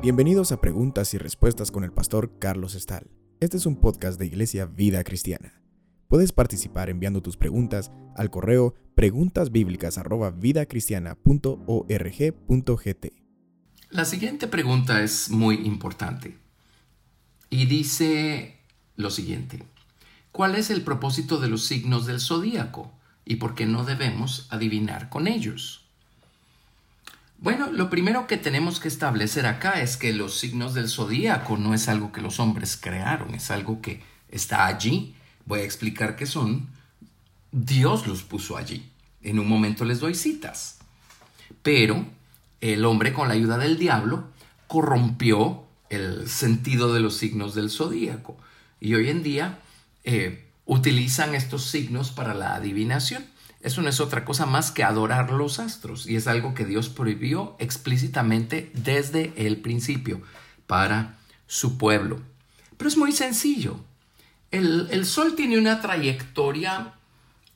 Bienvenidos a Preguntas y Respuestas con el pastor Carlos Estal. Este es un podcast de Iglesia Vida Cristiana. Puedes participar enviando tus preguntas al correo preguntasbiblicas@vidacristiana.org.gt. La siguiente pregunta es muy importante y dice lo siguiente: ¿Cuál es el propósito de los signos del zodíaco y por qué no debemos adivinar con ellos? Bueno, lo primero que tenemos que establecer acá es que los signos del zodíaco no es algo que los hombres crearon, es algo que está allí. Voy a explicar qué son. Dios los puso allí. En un momento les doy citas. Pero el hombre con la ayuda del diablo corrompió el sentido de los signos del zodíaco. Y hoy en día eh, utilizan estos signos para la adivinación. Eso no es otra cosa más que adorar los astros y es algo que Dios prohibió explícitamente desde el principio para su pueblo. Pero es muy sencillo. El, Sol tiene una trayectoria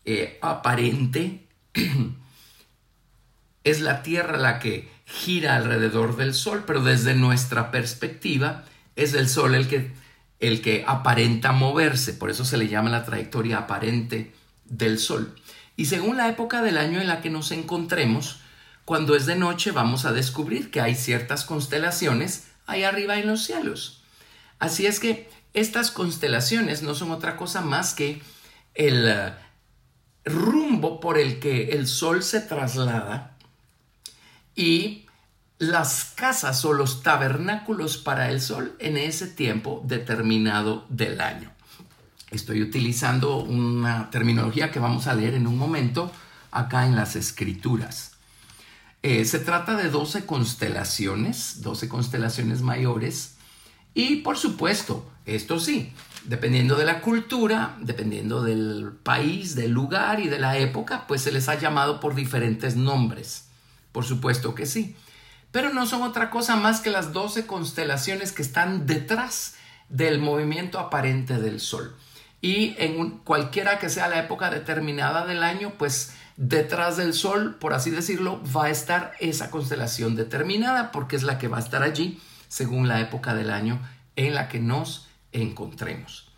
eh, aparente. es la Tierra la que gira alrededor del Sol, pero desde nuestra perspectiva es el Sol el que, el que aparenta moverse. Por eso se le llama la trayectoria aparente del Sol. Y según la época del año en la que nos encontremos, cuando es de noche vamos a descubrir que hay ciertas constelaciones ahí arriba en los cielos. Así es que estas constelaciones no son otra cosa más que el eh, rumbo por el que el sol se traslada y las casas o los tabernáculos para el sol en ese tiempo determinado del año. Estoy utilizando una terminología que vamos a leer en un momento acá en las escrituras. Eh, se trata de 12 constelaciones, 12 constelaciones mayores y por supuesto, esto sí, dependiendo de la cultura, dependiendo del país, del lugar y de la época, pues se les ha llamado por diferentes nombres. Por supuesto que sí. Pero no son otra cosa más que las 12 constelaciones que están detrás del movimiento aparente del Sol y en cualquiera que sea la época determinada del año, pues detrás del Sol, por así decirlo, va a estar esa constelación determinada porque es la que va a estar allí según la época del año en la que nos encontremos.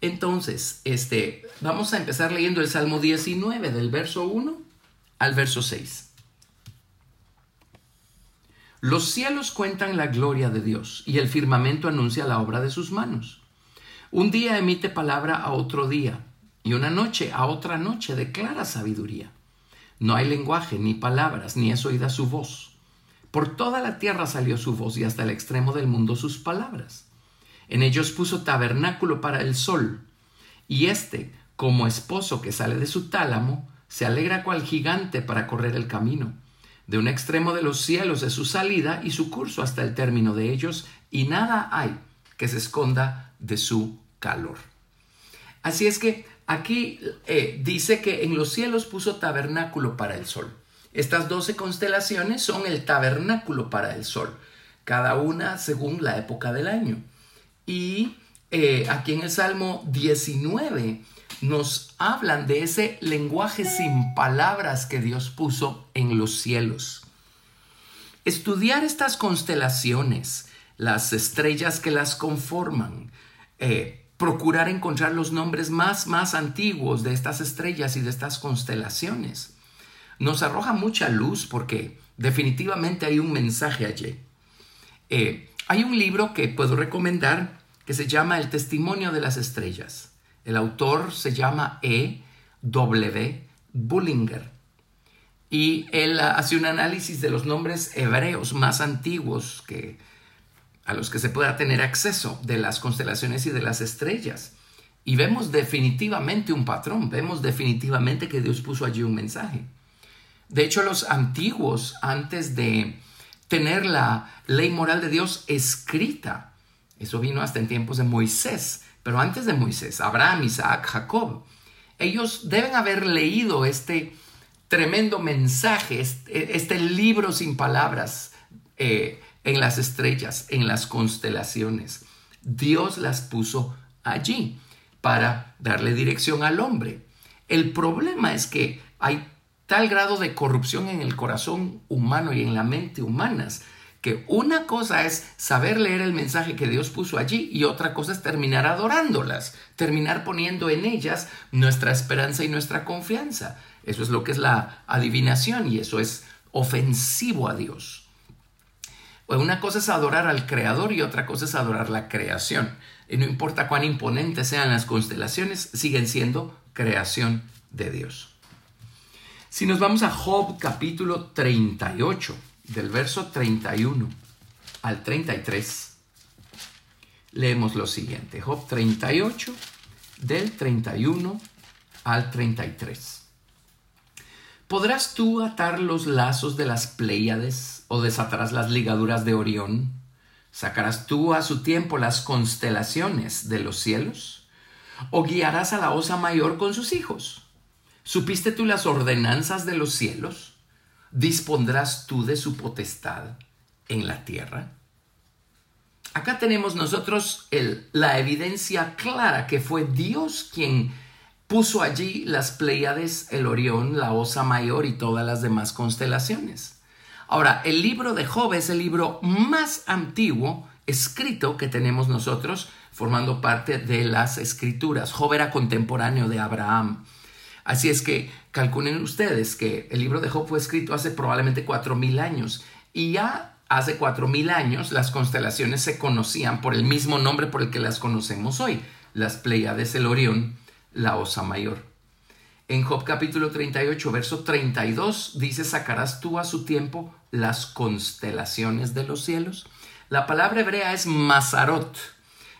Entonces, este, vamos a empezar leyendo el Salmo 19 del verso 1 al verso 6. Los cielos cuentan la gloria de Dios y el firmamento anuncia la obra de sus manos. Un día emite palabra a otro día, y una noche a otra noche declara sabiduría. No hay lenguaje, ni palabras, ni es oída su voz. Por toda la tierra salió su voz y hasta el extremo del mundo sus palabras. En ellos puso tabernáculo para el sol, y éste, como esposo que sale de su tálamo, se alegra cual gigante para correr el camino. De un extremo de los cielos es su salida y su curso hasta el término de ellos, y nada hay que se esconda de su calor. Así es que aquí eh, dice que en los cielos puso tabernáculo para el sol. Estas doce constelaciones son el tabernáculo para el sol, cada una según la época del año. Y eh, aquí en el Salmo 19 nos hablan de ese lenguaje sin palabras que Dios puso en los cielos. Estudiar estas constelaciones, las estrellas que las conforman, eh, procurar encontrar los nombres más, más antiguos de estas estrellas y de estas constelaciones. Nos arroja mucha luz porque definitivamente hay un mensaje allí. Eh, hay un libro que puedo recomendar que se llama El Testimonio de las Estrellas. El autor se llama E. W. Bullinger. Y él hace un análisis de los nombres hebreos más antiguos que a los que se pueda tener acceso de las constelaciones y de las estrellas. Y vemos definitivamente un patrón, vemos definitivamente que Dios puso allí un mensaje. De hecho, los antiguos, antes de tener la ley moral de Dios escrita, eso vino hasta en tiempos de Moisés, pero antes de Moisés, Abraham, Isaac, Jacob, ellos deben haber leído este tremendo mensaje, este, este libro sin palabras, eh, en las estrellas, en las constelaciones. Dios las puso allí para darle dirección al hombre. El problema es que hay tal grado de corrupción en el corazón humano y en la mente humanas que una cosa es saber leer el mensaje que Dios puso allí y otra cosa es terminar adorándolas, terminar poniendo en ellas nuestra esperanza y nuestra confianza. Eso es lo que es la adivinación y eso es ofensivo a Dios. Una cosa es adorar al Creador y otra cosa es adorar la creación. Y no importa cuán imponentes sean las constelaciones, siguen siendo creación de Dios. Si nos vamos a Job capítulo 38, del verso 31 al 33, leemos lo siguiente. Job 38, del 31 al 33. ¿Podrás tú atar los lazos de las Pléyades o desatarás las ligaduras de Orión? ¿Sacarás tú a su tiempo las constelaciones de los cielos? ¿O guiarás a la osa mayor con sus hijos? ¿Supiste tú las ordenanzas de los cielos? Dispondrás tú de su potestad en la tierra? Acá tenemos nosotros la evidencia clara que fue Dios quien puso allí las Pléyades, el Orión, la Osa Mayor y todas las demás constelaciones. Ahora, el libro de Job es el libro más antiguo escrito que tenemos nosotros formando parte de las escrituras. Job era contemporáneo de Abraham. Así es que calculen ustedes que el libro de Job fue escrito hace probablemente cuatro mil años y ya hace cuatro mil años las constelaciones se conocían por el mismo nombre por el que las conocemos hoy, las Pleiades, el Orión, la Osa Mayor. En Job capítulo 38, verso 32 dice, sacarás tú a su tiempo las constelaciones de los cielos. La palabra hebrea es Mazarot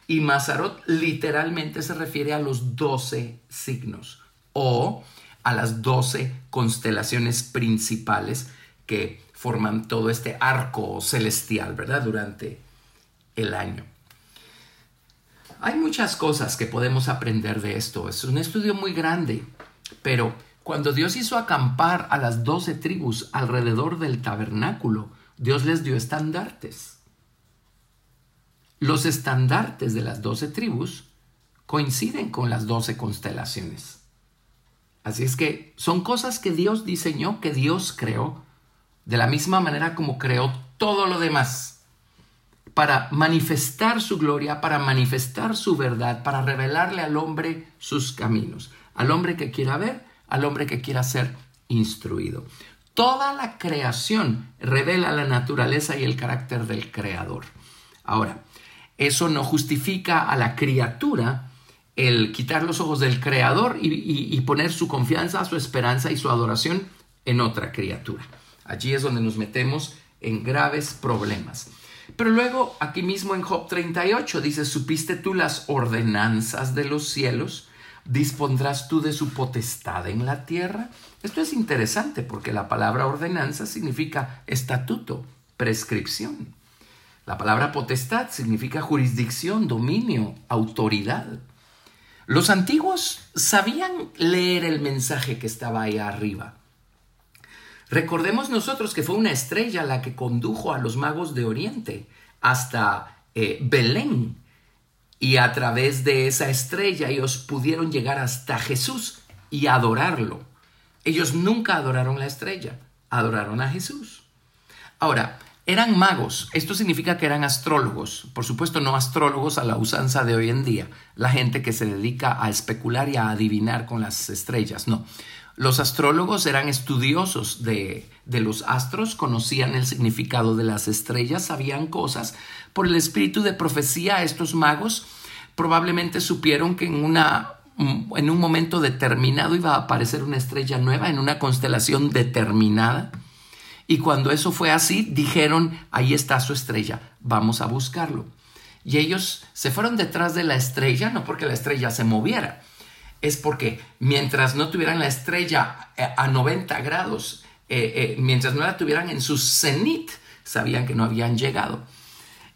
y Mazarot literalmente se refiere a los doce signos o a las doce constelaciones principales que forman todo este arco celestial, ¿verdad? Durante el año. Hay muchas cosas que podemos aprender de esto. Es un estudio muy grande, pero cuando Dios hizo acampar a las doce tribus alrededor del tabernáculo, Dios les dio estandartes. Los estandartes de las doce tribus coinciden con las doce constelaciones. Así es que son cosas que Dios diseñó, que Dios creó, de la misma manera como creó todo lo demás, para manifestar su gloria, para manifestar su verdad, para revelarle al hombre sus caminos, al hombre que quiera ver, al hombre que quiera ser instruido. Toda la creación revela la naturaleza y el carácter del creador. Ahora, eso no justifica a la criatura el quitar los ojos del Creador y, poner su confianza, su esperanza y su adoración en otra criatura. Allí es donde nos metemos en graves problemas. Pero luego, aquí mismo en Job 38, dice, ¿supiste tú las ordenanzas de los cielos? ¿Dispondrás tú de su potestad en la tierra? Esto es interesante porque la palabra ordenanza significa estatuto, prescripción. La palabra potestad significa jurisdicción, dominio, autoridad. Los antiguos sabían leer el mensaje que estaba ahí arriba. Recordemos nosotros que fue una estrella la que condujo a los magos de Oriente hasta eh, Belén. Y a través de esa estrella ellos pudieron llegar hasta Jesús y adorarlo. Ellos nunca adoraron la estrella, adoraron a Jesús. Ahora, eran magos, esto significa que eran astrólogos, por supuesto no astrólogos a la usanza de hoy en día, la gente que se dedica a especular y a adivinar con las estrellas, no. Los astrólogos eran estudiosos de, de los astros, conocían el significado de las estrellas, sabían cosas. Por el espíritu de profecía, estos magos probablemente supieron que en una en un momento determinado iba a aparecer una estrella nueva en una constelación determinada y cuando eso fue así, dijeron, ahí está su estrella, vamos a buscarlo. Y ellos se fueron detrás de la estrella, no porque la estrella se moviera, es porque mientras no tuvieran la estrella eh, a 90 grados, eh, eh, mientras no la tuvieran en su cenit, sabían que no habían llegado.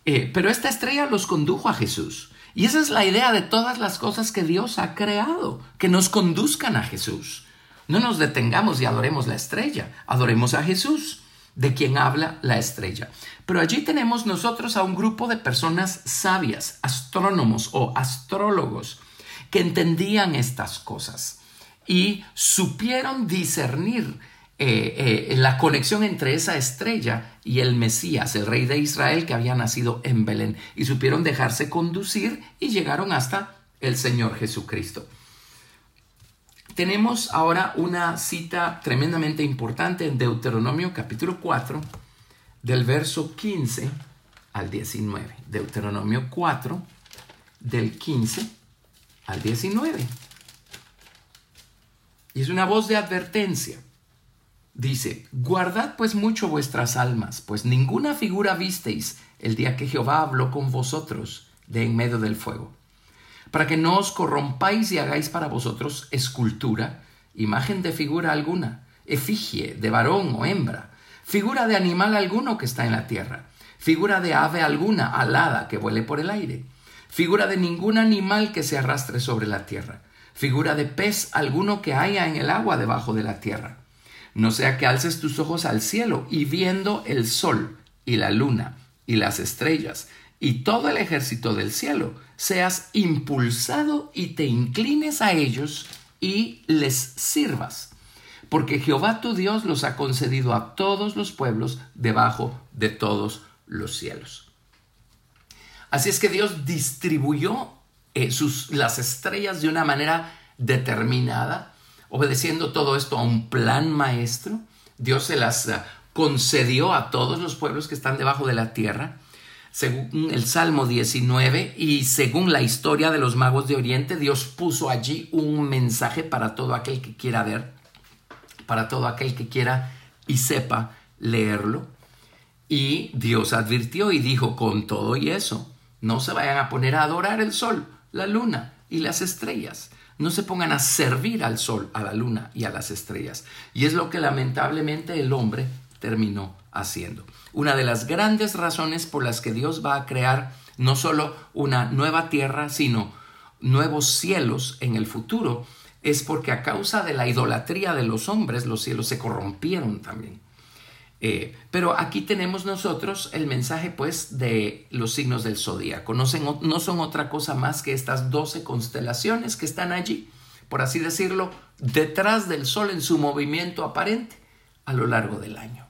pero esta estrella los condujo a Jesús. Y esa es la idea de todas las cosas que Dios ha creado, que nos conduzcan a Jesús. No nos detengamos y adoremos la estrella, adoremos a Jesús, de quien habla la estrella. Pero allí tenemos nosotros a un grupo de personas sabias, astrónomos o astrólogos, que entendían estas cosas y supieron discernir eh, eh, la conexión entre esa estrella y el Mesías, el rey de Israel que había nacido en Belén, y supieron dejarse conducir y llegaron hasta el Señor Jesucristo. Tenemos ahora una cita tremendamente importante en Deuteronomio capítulo 4, del verso 15 al 19. Deuteronomio 4, del 15 al 19. Y es una voz de advertencia. Dice, guardad pues mucho vuestras almas, pues ninguna figura visteis el día que Jehová habló con vosotros de en medio del fuego, para que no os corrompáis y hagáis para vosotros escultura, imagen de figura alguna, efigie de varón o hembra, figura de animal alguno que está en la tierra, figura de ave alguna alada que vuele por el aire, figura de ningún animal que se arrastre sobre la tierra, figura de pez alguno que haya en el agua debajo de la tierra. No sea que alces tus ojos al cielo y viendo el sol y la luna y las estrellas y todo el ejército del cielo, seas impulsado y te inclines a ellos y les sirvas. Porque Jehová tu Dios los ha concedido a todos los pueblos debajo de todos los cielos. Así es que Dios distribuyó eh, sus, las estrellas de una manera determinada, obedeciendo todo esto a un plan maestro. Dios se las eh, concedió a todos los pueblos que están debajo de la tierra, según el Salmo 19 y según la historia de los magos de Oriente, Dios puso allí un mensaje para todo aquel que quiera ver, para todo aquel que quiera y sepa leerlo. Y Dios advirtió y dijo, con todo y eso, no se vayan a poner a adorar el sol, la luna y las estrellas. No se pongan a servir al sol, a la luna y a las estrellas. Y es lo que lamentablemente el hombre terminó haciendo. Una de las grandes razones por las que Dios va a crear no solo una nueva tierra, sino nuevos cielos en el futuro, es porque a causa de la idolatría de los hombres los cielos se corrompieron también. Eh, pero aquí tenemos nosotros el mensaje pues de los signos del zodíaco. No, no son otra cosa más que estas 12 constelaciones que están allí, por así decirlo, detrás del sol en su movimiento aparente a lo largo del año.